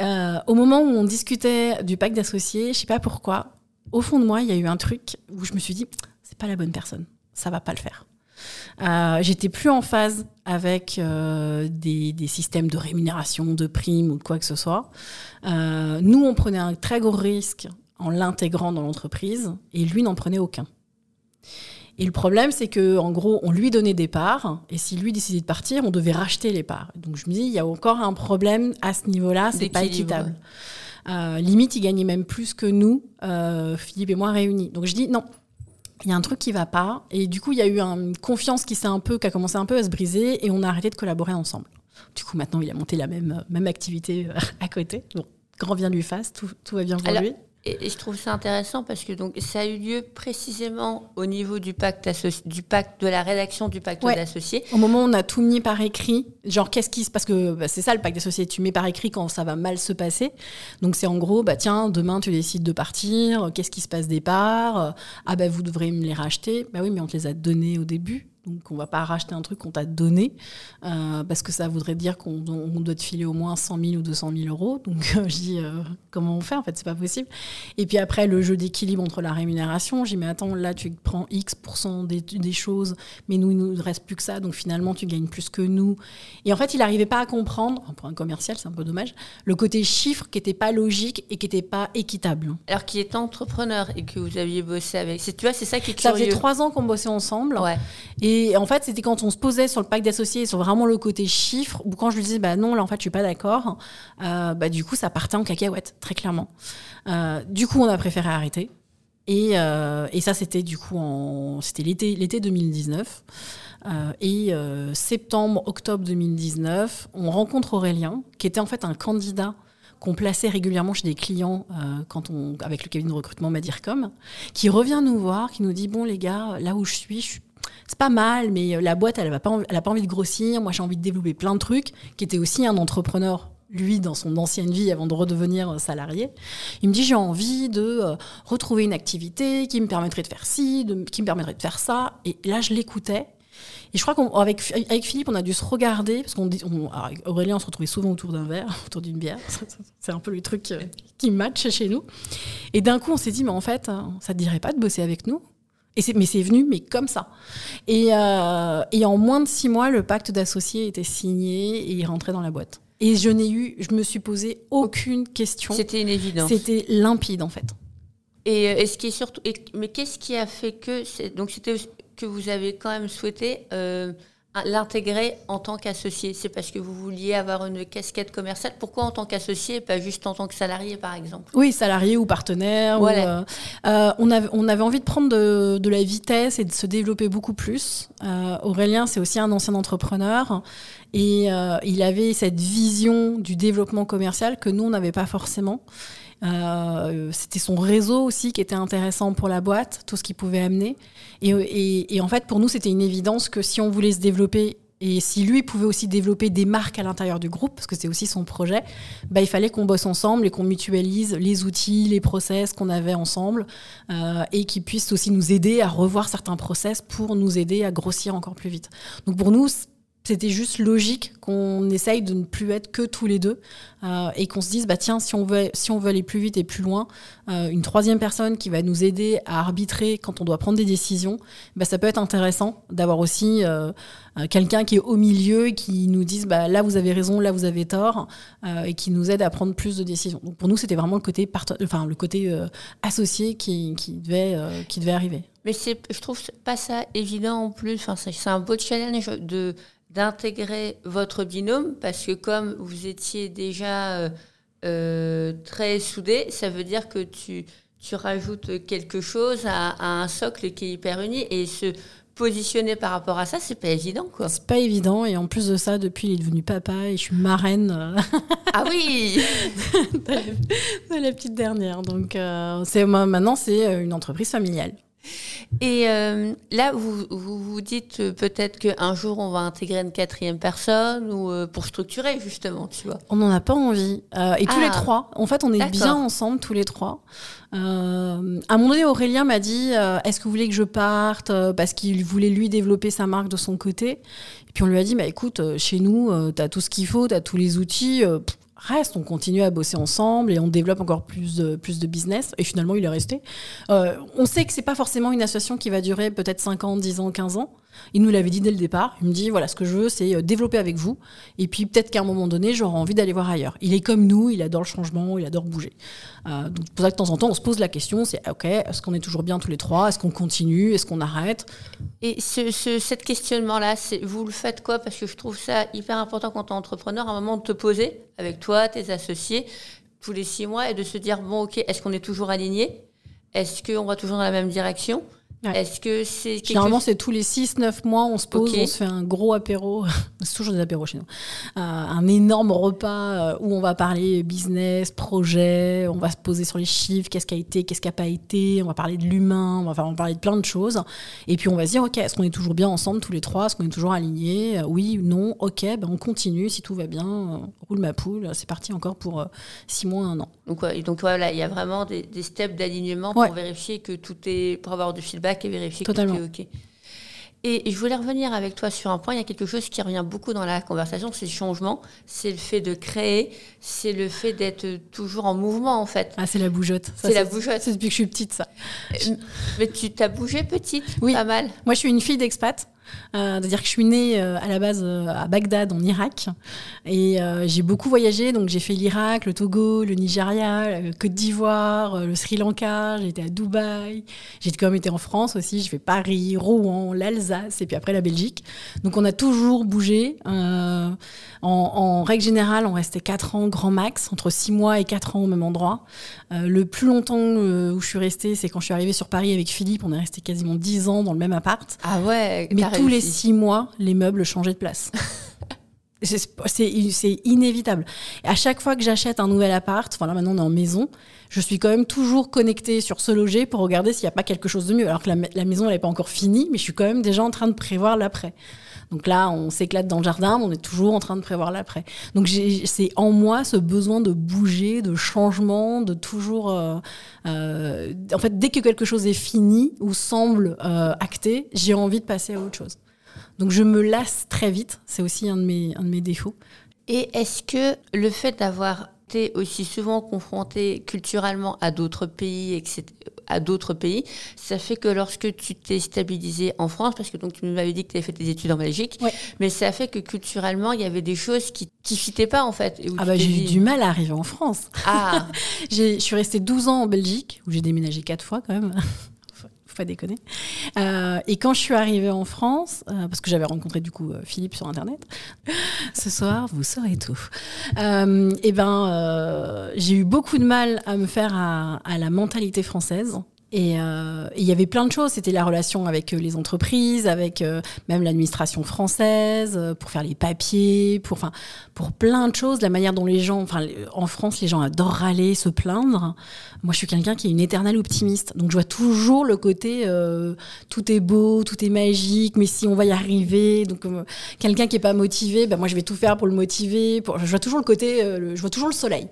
Euh, au moment où on discutait du pacte d'associés, je sais pas pourquoi, au fond de moi, il y a eu un truc où je me suis dit, c'est pas la bonne personne, ça va pas le faire. Euh, J'étais plus en phase avec euh, des, des, systèmes de rémunération, de primes ou de quoi que ce soit. Euh, nous, on prenait un très gros risque en l'intégrant dans l'entreprise et lui n'en prenait aucun. Et le problème, c'est que en gros, on lui donnait des parts, et si lui décidait de partir, on devait racheter les parts. Donc je me dis, il y a encore un problème à ce niveau-là, c'est pas équitable. Euh, limite, il gagnait même plus que nous, euh, Philippe et moi réunis. Donc je dis non. Il y a un truc qui va pas, et du coup il y a eu une confiance qui s'est un peu, qui a commencé un peu à se briser, et on a arrêté de collaborer ensemble. Du coup maintenant il a monté la même même activité euh, *laughs* à côté. Bon, grand bien lui fasse, tout, tout va bien pour lui. Et, je trouve ça intéressant parce que donc ça a eu lieu précisément au niveau du pacte, du pacte de la rédaction du pacte d'associés. Au moment où on a tout mis par écrit, genre qu'est-ce qui se parce que bah, c'est ça le pacte d'associés, tu mets par écrit quand ça va mal se passer. Donc c'est en gros bah tiens demain tu décides de partir, qu'est-ce qui se passe des parts? Ah bah vous devrez me les racheter. Bah oui mais on te les a donnés au début. Donc on va pas racheter un truc qu'on t'a donné, euh, parce que ça voudrait dire qu'on doit te filer au moins 100 000 ou 200 000 euros. Donc je dis, euh, comment on fait En fait, c'est pas possible. Et puis après, le jeu d'équilibre entre la rémunération, j'ai mais attends, là tu prends X des, des choses, mais nous, il nous reste plus que ça, donc finalement tu gagnes plus que nous. Et en fait, il n'arrivait pas à comprendre, pour un commercial, c'est un peu dommage, le côté chiffre qui n'était pas logique et qui n'était pas équitable. Alors qui est entrepreneur et que vous aviez bossé avec, tu vois, c'est ça qui est curieux. Ça faisait trois ans qu'on bossait ensemble. Ouais. Et et en fait, c'était quand on se posait sur le pacte d'associés, sur vraiment le côté chiffre, ou quand je lui disais, bah non, là en fait, je suis pas d'accord, euh, bah du coup, ça partait en cacahuète, très clairement. Euh, du coup, on a préféré arrêter. Et, euh, et ça, c'était du coup en, c'était l'été, l'été 2019. et septembre, octobre 2019, on rencontre Aurélien, qui était en fait un candidat qu'on plaçait régulièrement chez des clients quand on, avec le cabinet de recrutement Madircom, qui revient nous voir, qui nous dit bon les gars, là où je suis, je suis c'est pas mal, mais euh, la boîte, elle n'a pas, pas envie de grossir. Moi, j'ai envie de développer plein de trucs, qui était aussi un entrepreneur lui dans son ancienne vie avant de redevenir euh, salarié. Il me dit j'ai envie de euh, retrouver une activité qui me permettrait de faire ci, qui me permettrait de faire ça. Et là je l'écoutais. Et je crois qu'avec avec Philippe on a dû se regarder parce qu'on Aurélien on se retrouvait souvent autour d'un verre, *laughs* autour d'une bière. C'est un peu le truc qui match chez nous. Et d'un coup on s'est dit mais en fait ça te dirait pas de bosser avec nous et mais c'est venu, mais comme ça. Euh, et, en moins de six mois, le pacte d'associés était signé et il rentrait dans la boîte. Et je n'ai eu, je me suis posé aucune question. C'était une évidence. C'était limpide en fait. Et est-ce qui est surtout, mais qu'est-ce qui a fait que, donc c'était que vous avez quand même souhaité euh, l'intégrer en tant qu'associé C'est parce que vous vouliez avoir une casquette commerciale. Pourquoi en tant qu'associé et pas juste en tant que salarié, par exemple? Oui, salarié ou partenaire. Euh, euh, on, avait, on avait envie de prendre de, la vitesse et de se développer beaucoup plus. Euh, Aurélien, c'est aussi un ancien entrepreneur. Et il avait cette vision du développement commercial que nous, on n'avait pas forcément. C'était son réseau aussi qui était intéressant pour la boîte, tout ce qu'il pouvait amener. Et, et, en fait, pour nous, c'était une évidence que si on voulait se développer Et si lui pouvait aussi développer des marques à l'intérieur du groupe, parce que c'est aussi son projet, bah, il fallait qu'on bosse ensemble et qu'on mutualise les outils, les process qu'on avait ensemble, euh, et qu'il puisse aussi nous aider à revoir certains process pour nous aider à grossir encore plus vite. Donc pour nous, c'était juste logique qu'on essaye de ne plus être que tous les deux euh, et qu'on se dise bah tiens si on veut si on veut aller plus vite et plus loin euh, une troisième personne qui va nous aider à arbitrer quand on doit prendre des décisions bah ça peut être intéressant d'avoir aussi euh, quelqu'un qui est au milieu et qui nous dise bah là vous avez raison là vous avez tort et qui nous aide à prendre plus de décisions. Donc pour nous c'était vraiment le côté enfin le côté associé qui, qui devait qui devait arriver. Mais c'est je trouve pas ça évident en plus. Enfin c'est un beau challenge de d'intégrer votre binôme parce que comme vous étiez déjà euh, euh, très soudés, ça veut dire que tu, tu rajoutes quelque chose à, un socle qui est hyper uni et se positionner par rapport à ça, c'est pas évident quoi. C'est pas évident et en plus de ça, depuis il est devenu papa et je suis marraine. ah oui, *laughs* de, la, petite dernière. Donc euh, c'est maintenant c'est une entreprise familiale. Et euh, là, vous, vous, dites euh, peut-être qu'un jour, on va intégrer une quatrième personne ou euh, pour structurer, justement, tu vois. On n'en a pas envie. et tous les ah. trois, en fait, on est bien ensemble, tous les trois. à un moment donné, Aurélien m'a dit Est-ce que vous voulez que je parte Parce qu'il voulait, lui, développer sa marque de son côté. Et puis on lui a dit bah, Écoute, chez nous, tu as tout ce qu'il faut, tu as tous les outils reste, on continue à bosser ensemble et on développe encore plus de, plus de business. Et finalement, il est resté. Euh, on sait que c'est pas forcément une association qui va durer peut-être 5 ans, 10 ans, 15 ans. Il nous l'avait dit dès le départ. Il me dit voilà, ce que je veux, c'est euh, développer avec vous. Et puis peut-être qu'à un moment donné, j'aurai envie d'aller voir ailleurs. Il est comme nous, il adore le changement, il adore bouger. Euh, donc pour ça de temps en temps, on se pose la question c'est ok, est-ce qu'on est toujours bien tous les trois? Est-ce qu'on continue? Est-ce qu'on arrête? Et ce, ce questionnement-là, vous le faites quoi? Parce que je trouve ça hyper important quand tu es entrepreneur, à un moment de te poser avec toi, tes associés, tous les six mois, et de se dire bon ok, est-ce qu'on est toujours aligné? Est-ce qu'on va toujours dans la même direction? Est-ce que c'est Généralement, c'est tous les 6-9 mois, on se pose, on se fait un gros apéro. *laughs* c'est toujours des apéros chez nous. Euh, un énorme repas euh, où on va parler business, projet, on va se poser sur les chiffres, qu'est-ce qui a été, qu'est-ce qui n'a pas été, on va parler de l'humain, on va, on parler de plein de choses. Et puis on va se dire, ok, est-ce qu'on est toujours bien ensemble tous les trois? Est-ce qu'on est toujours alignés? Euh, Oui, non, ok, ben on continue, si tout va bien, roule ma poule, c'est parti encore pour 6 mois, 1 an. Donc, donc voilà, il y a vraiment des, steps d'alignement pour vérifier que tout est, pour avoir du feedback et vérifier Totalement. que tout est OK. Et je voulais revenir avec toi sur un point. Il y a quelque chose qui revient beaucoup dans la conversation, c'est le changement, c'est le fait de créer, c'est le fait d'être toujours en mouvement en fait. Ah, c'est la bougeotte. C'est la bougeotte. C'est depuis que je suis petite ça. Euh, mais tu t'as bougé petite, oui. pas mal. Moi, je suis une fille d'expat. Euh, c'est-à-dire que je suis née euh, à la base euh, à Bagdad, en Irak. Et j'ai beaucoup voyagé. Donc, j'ai fait l'Irak, le Togo, le Nigeria, la Côte d'Ivoire, le Sri Lanka. J'ai été à Dubaï. J'ai quand même été en France aussi. J'ai fait Paris, Rouen, l'Alsace et puis après la Belgique. Donc, on a toujours bougé. En, en, règle générale, on restait 4 ans grand max, entre 6 mois et 4 ans au même endroit. le plus longtemps où je suis restée, c'est quand je suis arrivée sur Paris avec Philippe. On est resté quasiment 10 ans dans le même appart. Ah ouais, Mais tous les six mois, les meubles changeaient de place. *laughs* c'est inévitable. À chaque fois que j'achète un nouvel appart, voilà, maintenant on est en maison, je suis quand même toujours connectée sur ce loger pour regarder s'il n'y a pas quelque chose de mieux. Alors que la, maison, elle n'est pas encore finie, mais je suis quand même déjà en train de prévoir l'après. Donc là, on s'éclate dans le jardin, mais on est toujours en train de prévoir l'après. Donc c'est en moi ce besoin de bouger, de changement, de toujours... Euh, euh, en fait, dès que quelque chose est fini ou semble euh, acté, j'ai envie de passer à autre chose. Donc je me lasse très vite, c'est aussi un de mes, un de mes défauts. Et est-ce que le fait d'avoir été aussi souvent confronté culturellement à d'autres pays, etc., à d'autres pays, ça fait que lorsque tu t'es stabilisé en France, parce que donc tu m'avais dit que tu avais fait tes études en Belgique, mais ça fait que culturellement, il y avait des choses qui ne fitaient pas en fait. ah bah j'ai eu du mal à arriver en France. Ah. *laughs* je suis restée 12 ans en Belgique, où j'ai déménagé quatre fois quand même faut pas déconner. Euh, et quand je suis arrivée en France, euh, parce que j'avais rencontré du coup euh, Philippe sur Internet, ce soir, vous saurez tout. et ben, j'ai eu beaucoup de mal à me faire à, la mentalité française. Et il y avait plein de choses. C'était la relation avec les entreprises, avec même l'administration française, pour faire les papiers, pour, pour plein de choses. La manière dont les gens, enfin, en France, les gens adorent râler, se plaindre. Moi, je suis quelqu'un qui est une éternelle optimiste. Donc, je vois toujours le côté tout est beau, tout est magique, mais si on va y arriver. Donc, quelqu'un qui est pas motivé, ben moi, je vais tout faire pour le motiver. Je vois toujours le côté, je vois toujours le soleil.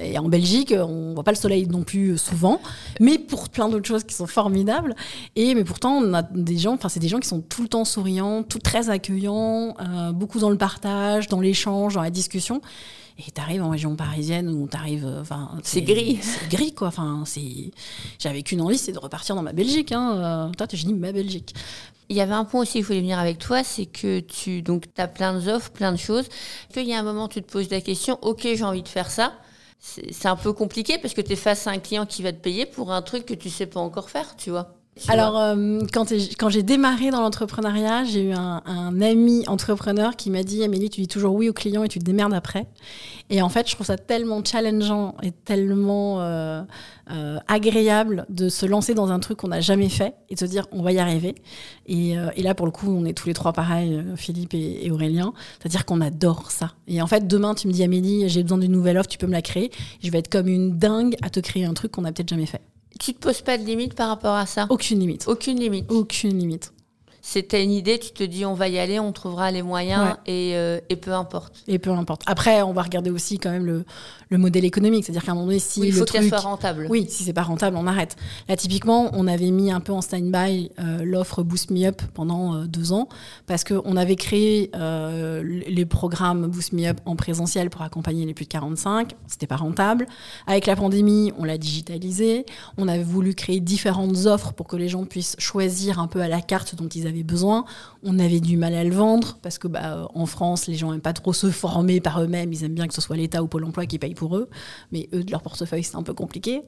Et en Belgique, on voit pas le soleil non plus souvent, mais pour plein d'autres choses qui sont formidables. Et mais pourtant, on a des gens, enfin c'est des gens qui sont tout le temps souriants, tout très accueillants, euh, beaucoup dans le partage, dans l'échange, dans la discussion. Et t'arrives en région parisienne où t'arrives, euh, enfin c'est gris, *laughs* c'est gris quoi. Enfin c'est, j'avais qu'une envie, c'est de repartir dans ma Belgique. Hein. Euh, toi, je dis ma Belgique. Il y avait un point aussi, il fallait venir avec toi, c'est que tu donc as plein d'offres, plein de choses. Qu'il y a un moment, tu te poses la question, ok, j'ai envie de faire ça c'est un peu compliqué parce que tu es face à un client qui va te payer pour un truc que tu sais pas encore faire, tu vois. Alors, euh, quand, j'ai démarré dans l'entrepreneuriat, j'ai eu un, ami entrepreneur qui m'a dit Amélie, tu dis toujours oui au client et tu te démerdes après. Et en fait, je trouve ça tellement challengeant et tellement euh, euh, agréable de se lancer dans un truc qu'on n'a jamais fait et de se dire on va y arriver. Et, là, pour le coup, on est tous les trois pareils, Philippe et, et Aurélien. C'est-à-dire qu'on adore ça. Et en fait, demain, tu me dis Amélie, j'ai besoin d'une nouvelle offre, tu peux me la créer. Je vais être comme une dingue à te créer un truc qu'on n'a peut-être jamais fait. Tu te poses pas de limite par rapport à ça Aucune limite. Aucune limite. Aucune limite. C'était une idée, tu te dis on va y aller, on trouvera les moyens et, euh, et, peu importe. Et peu importe. Après, on va regarder aussi quand même le, le modèle économique, c'est-à-dire qu'à un moment donné, si il faut qu'elle soit rentable. Oui, si c'est pas rentable, on arrête. Là, typiquement, on avait mis un peu en stand-by euh, l'offre Boost Me Up pendant euh, deux ans parce qu'on avait créé les programmes Boost Me Up en présentiel pour accompagner les plus de 45. C'était pas rentable. Avec la pandémie, on l'a digitalisé. On avait voulu créer différentes offres pour que les gens puissent choisir un peu à la carte dont ils avaient besoin. On avait du mal à le vendre parce que bah, en France, les gens n'aiment pas trop se former par eux-mêmes. Ils aiment bien que ce soit l'État ou Pôle emploi qui paye pour eux. Mais eux, de leur portefeuille, c'est un peu compliqué.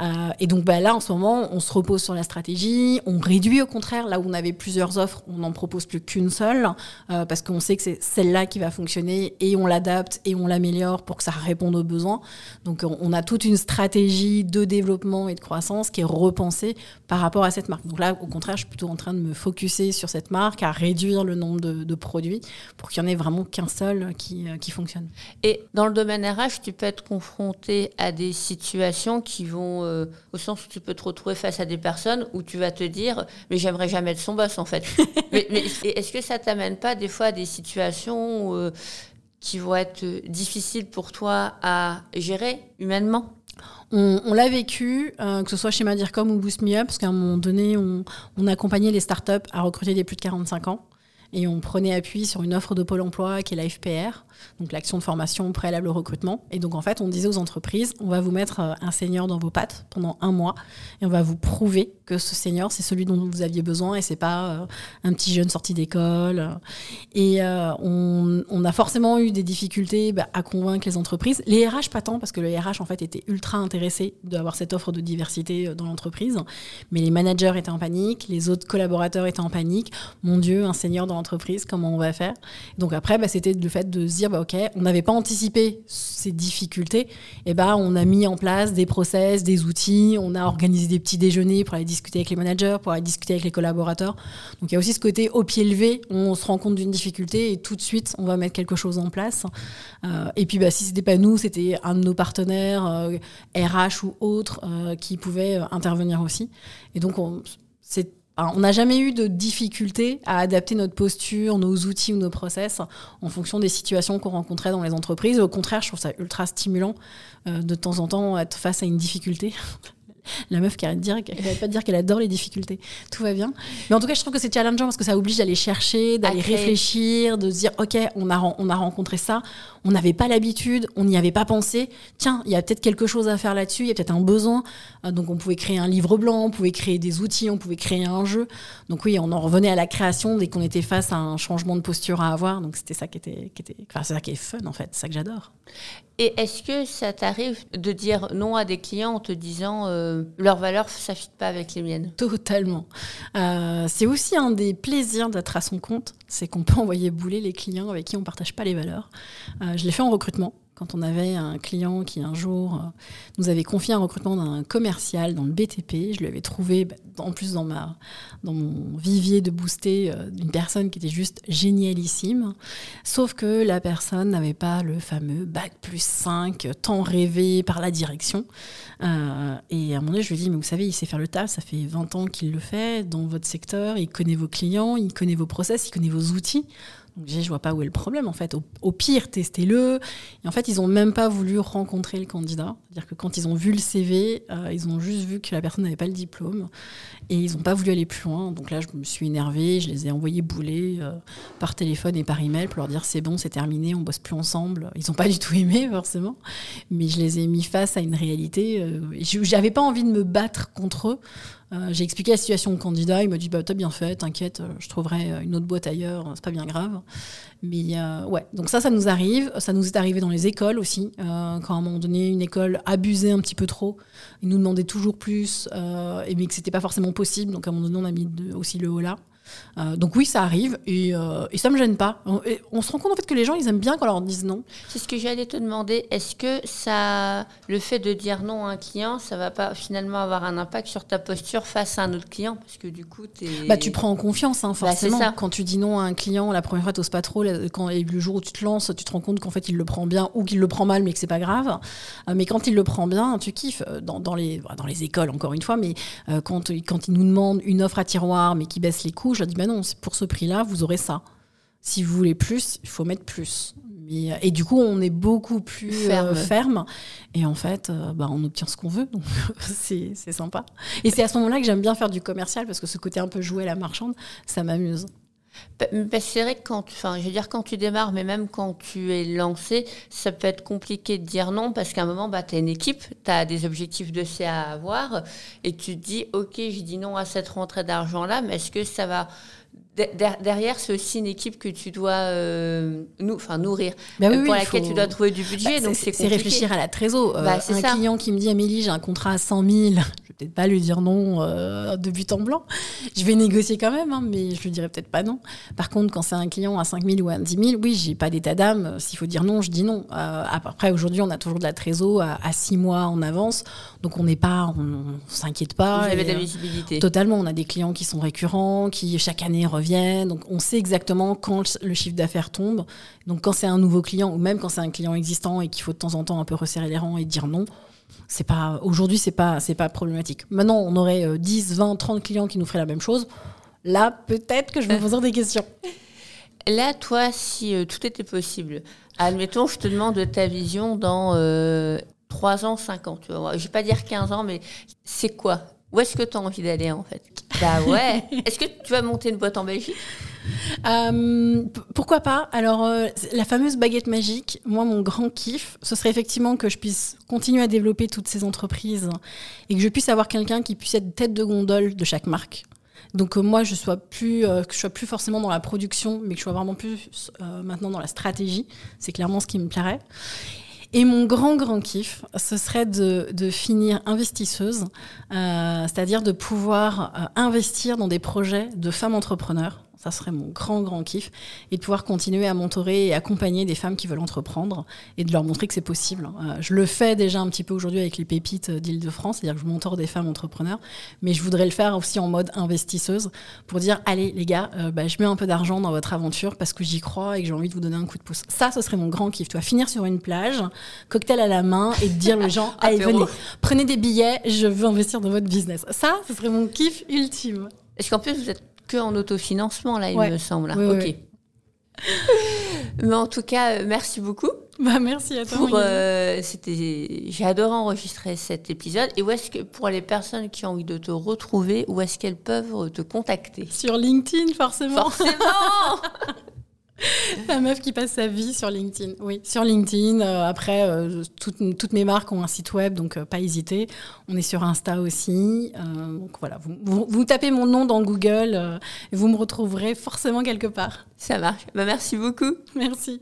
Euh, et donc bah, là, en ce moment, on se repose sur la stratégie. On réduit au contraire. Là où on avait plusieurs offres, on n'en propose plus qu'une seule euh, parce qu'on sait que c'est celle-là qui va fonctionner et on l'adapte et on l'améliore pour que ça réponde aux besoins. Donc on a toute une stratégie de développement et de croissance qui est repensée par rapport à cette marque. Donc là, au contraire, je suis plutôt en train de me focuser sur cette marque, à réduire le nombre de, produits pour qu'il n'y en ait vraiment qu'un seul qui, euh, qui, fonctionne. Et dans le domaine RH, tu peux être confronté à des situations qui vont, euh, au sens où tu peux te retrouver face à des personnes où tu vas te dire, mais j'aimerais jamais être son boss en fait. *laughs* mais, est-ce que ça t'amène pas des fois à des situations euh, qui vont être difficiles pour toi à gérer humainement? On, l'a vécu, euh, que ce soit chez Madircom ou Boost Me Up, parce qu'à un moment donné, on, on accompagnait les startups à recruter des plus de 45 ans. Et on prenait appui sur une offre de Pôle emploi qui est la FPR, donc l'action de formation préalable au recrutement. Et donc en fait, on disait aux entreprises, on va vous mettre euh, un senior dans vos pattes pendant un mois et on va vous prouver que ce senior, c'est celui dont vous aviez besoin et c'est pas euh, un petit jeune sorti d'école. Et euh, on, a forcément eu des difficultés bah, à convaincre les entreprises. Les RH, pas tant, parce que le RH, en fait, était ultra intéressé d'avoir cette offre de diversité dans l'entreprise. Mais les managers étaient en panique, les autres collaborateurs étaient en panique. Mon Dieu, un senior dans l'entreprise, comment on va faire Donc après, bah, c'était le fait de se dire, bah, OK, on n'avait pas anticipé ces difficultés, et bah, on a mis en place des process, des outils, on a organisé des petits déjeuners pour aller discuter avec les managers, pour aller discuter avec les collaborateurs. Donc il y a aussi ce côté au pied levé, on se rend compte d'une difficulté et tout de suite, on va mettre quelque chose en place. Euh, et puis bah, si ce n'était pas nous, c'était un de nos partenaires, RH euh, ou autres, euh, qui pouvait intervenir aussi. Et donc c'est on n'a jamais eu de difficulté à adapter notre posture, nos outils ou nos process en fonction des situations qu'on rencontrait dans les entreprises. Au contraire, je trouve ça ultra stimulant euh, de temps en temps être face à une difficulté la meuf qui arrête de dire, qu'elle pas de dire qu'elle adore les difficultés. Tout va bien. Mais en tout cas, je trouve que c'est challengeant parce que ça oblige d'aller chercher, d'aller réfléchir, de se dire, OK, on a, on a rencontré ça, on n'avait pas l'habitude, on n'y avait pas pensé. Tiens, il y a peut-être quelque chose à faire là-dessus, il y a peut-être un besoin. Euh, donc, on pouvait créer un livre blanc, on pouvait créer des outils, on pouvait créer un jeu. Donc, oui, on en revenait à la création dès qu'on était face à un changement de posture à avoir. Donc, c'était ça qui était, qui était, enfin, c'est ça qui est fun, en fait, c'est ça que j'adore. Et est-ce que ça t'arrive de dire non à des clients en te disant euh, leurs valeurs ne s'affichent pas avec les miennes Totalement. Euh, c'est aussi un des plaisirs d'être à son compte, c'est qu'on peut *laughs* envoyer bouler les clients avec qui on ne partage pas les valeurs. Euh, je l'ai fait en recrutement quand on avait un client qui un jour euh, nous avait confié un recrutement d'un commercial dans le BTP. Je lui avais trouvé, bah, en plus dans, ma, dans mon vivier de booster, euh, une personne qui était juste génialissime. Sauf que la personne n'avait pas le fameux bac plus 5, tant rêvé par la direction. Euh, et à un moment donné, je lui ai dit, mais vous savez, il sait faire le taf, ça fait 20 ans qu'il le fait dans votre secteur, il connaît vos clients, il connaît vos process, il connaît vos outils. Je vois pas où est le problème en fait. Au, pire, testez-le. Et en fait, ils ont même pas voulu rencontrer le candidat. C'est-à-dire que quand ils ont vu le CV, euh, ils ont juste vu que la personne n'avait pas le diplôme et ils n'ont pas voulu aller plus loin. Donc là, je me suis énervée, je les ai envoyés bouler euh, par téléphone et par email pour leur dire c'est bon, c'est terminé, on bosse plus ensemble. Ils n'ont pas du tout aimé forcément, mais je les ai mis face à une réalité. Euh, J'avais pas envie de me battre contre eux. Euh, j'ai expliqué la situation au candidat, il m'a dit bah t'as bien fait, t'inquiète, je trouverai une autre boîte ailleurs, c'est pas bien grave. Mais ouais, donc ça, ça nous arrive. Ça nous est arrivé dans les écoles aussi. Quand à un moment donné, une école abusait un petit peu trop, ils nous demandaient toujours plus, mais que c'était pas forcément possible. Donc à un moment donné, on a mis aussi le haut là. Euh, donc oui, ça arrive et, euh, et ça me gêne pas. On, on, se rend compte en fait que les gens, ils aiment bien quand on leur dise non. C'est ce que j'allais te demander. Est-ce que ça, le fait de dire non à un client, ça va pas finalement avoir un impact sur ta posture face à un autre client? Parce que du coup, es... bah, tu prends en confiance, hein, bah, forcément. Bah, quand tu dis non à un client, la première fois, tu n'oses pas trop. Quand, et le jour où tu te lances, tu te rends compte qu'en fait, il le prend bien ou qu'il le prend mal, mais que c'est pas grave. Euh, mais quand il le prend bien, tu kiffes. Dans, dans, les, dans les écoles, encore une fois, mais quand, quand il nous demande une offre à tiroir, mais qui baisse les coûts, je dis, bah non, pour ce prix-là, vous aurez ça. Si vous voulez plus, il faut mettre plus. Euh, et du coup, on est beaucoup plus euh, ferme. Et en fait, euh, bah, on obtient ce qu'on veut. Donc, *laughs* c'est sympa. Et c'est à ce moment-là que j'aime bien faire du commercial parce que ce côté un peu jouer à la marchande, ça m'amuse. C'est vrai que quand, enfin, je veux dire quand tu démarres, mais même quand tu es lancé, ça peut être compliqué de dire non parce qu'à un moment, bah, tu as une équipe, tu as des objectifs de CA à avoir et tu te dis, ok, je dis non à cette rentrée d'argent-là, mais est-ce que ça va derrière, c'est aussi une équipe que tu dois euh, nourrir, bah euh, pour laquelle tu dois trouver du budget. Bah, donc c'est réfléchir à la trésor. Euh, bah, un client qui me dit Amélie, j'ai un contrat à 100 000, *laughs* je vais peut-être pas lui dire non de but en blanc. Je vais négocier quand même, hein, mais je lui dirai peut-être pas non. Par contre, quand c'est un client à 5 000 ou à 10 000, oui, j'ai pas d'état d'âme. S'il faut dire non, je dis non. après, aujourd'hui, on a toujours de la trésor à, à 6 mois en avance, donc on n'est pas, on, s'inquiète pas. Vous avez de la visibilité. totalement. On a des clients qui sont récurrents, qui chaque année reviennent donc on sait exactement quand le chiffre d'affaires tombe. Donc quand c'est un nouveau client ou même quand c'est un client existant et qu'il faut de temps en temps un peu resserrer les rangs et dire non, c'est pas aujourd'hui c'est pas c'est pas problématique. Maintenant, on aurait 10, 20, 30 clients qui nous feraient la même chose. Là, peut-être que je me poserais des questions. *laughs* Là, toi, si euh, tout était possible, admettons, je te demande ta vision dans euh, 3 ans, 5 ans. Tu vois. Je vais pas dire 15 ans, mais c'est quoi? Où est-ce que tu as envie d'aller en fait? Bah ouais. Est-ce que tu vas monter une boîte en Belgique? Euh, pourquoi pas? Alors, euh, la fameuse baguette magique, moi, mon grand kiff, ce serait effectivement que je puisse continuer à développer toutes ces entreprises et que je puisse avoir quelqu'un qui puisse être tête de gondole de chaque marque. Donc euh, moi, je sois plus, que je sois plus forcément dans la production, mais que je sois vraiment plus maintenant dans la stratégie. C'est clairement ce qui me plairait. Et mon grand, grand kiff, ce serait de, de finir investisseuse, euh, c'est-à-dire de pouvoir euh, investir dans des projets de femmes entrepreneurs ça serait mon grand, grand kiff. Et de pouvoir continuer à mentorer et accompagner des femmes qui veulent entreprendre et de leur montrer que c'est possible. Euh, je le fais déjà un petit peu aujourd'hui avec les pépites d'Île-de-France, c'est-à-dire que je mentore des femmes entrepreneurs. Mais je voudrais le faire aussi en mode investisseuse pour dire allez, les gars, euh, bah, je mets un peu d'argent dans votre aventure parce que j'y crois et que j'ai envie de vous donner un coup de pouce. Ça, ce serait mon grand kiff. Tu vois, finir sur une plage, cocktail à la main et dire aux gens *laughs* allez, venez, prenez des billets, je veux investir dans votre business. Ça, ce serait mon kiff ultime. Est-ce qu'en plus, vous êtes que en autofinancement, là, il me semble. ok. *laughs* Mais en tout cas, euh, merci beaucoup. Bah, merci à toi. Euh, c'était, j'ai adoré enregistrer cet épisode. Et où est-ce que, pour les personnes qui ont envie de te retrouver, où est-ce qu'elles peuvent te contacter? Sur LinkedIn, forcément. Forcément *laughs* *laughs* La meuf qui passe sa vie sur LinkedIn. Oui, sur LinkedIn. Euh, après, euh, toutes, mes marques ont un site web, donc euh, pas hésiter. On est sur Insta aussi. donc voilà, vous, vous, tapez mon nom dans Google et vous me retrouverez forcément quelque part. Ça marche. Bah, merci beaucoup. Merci.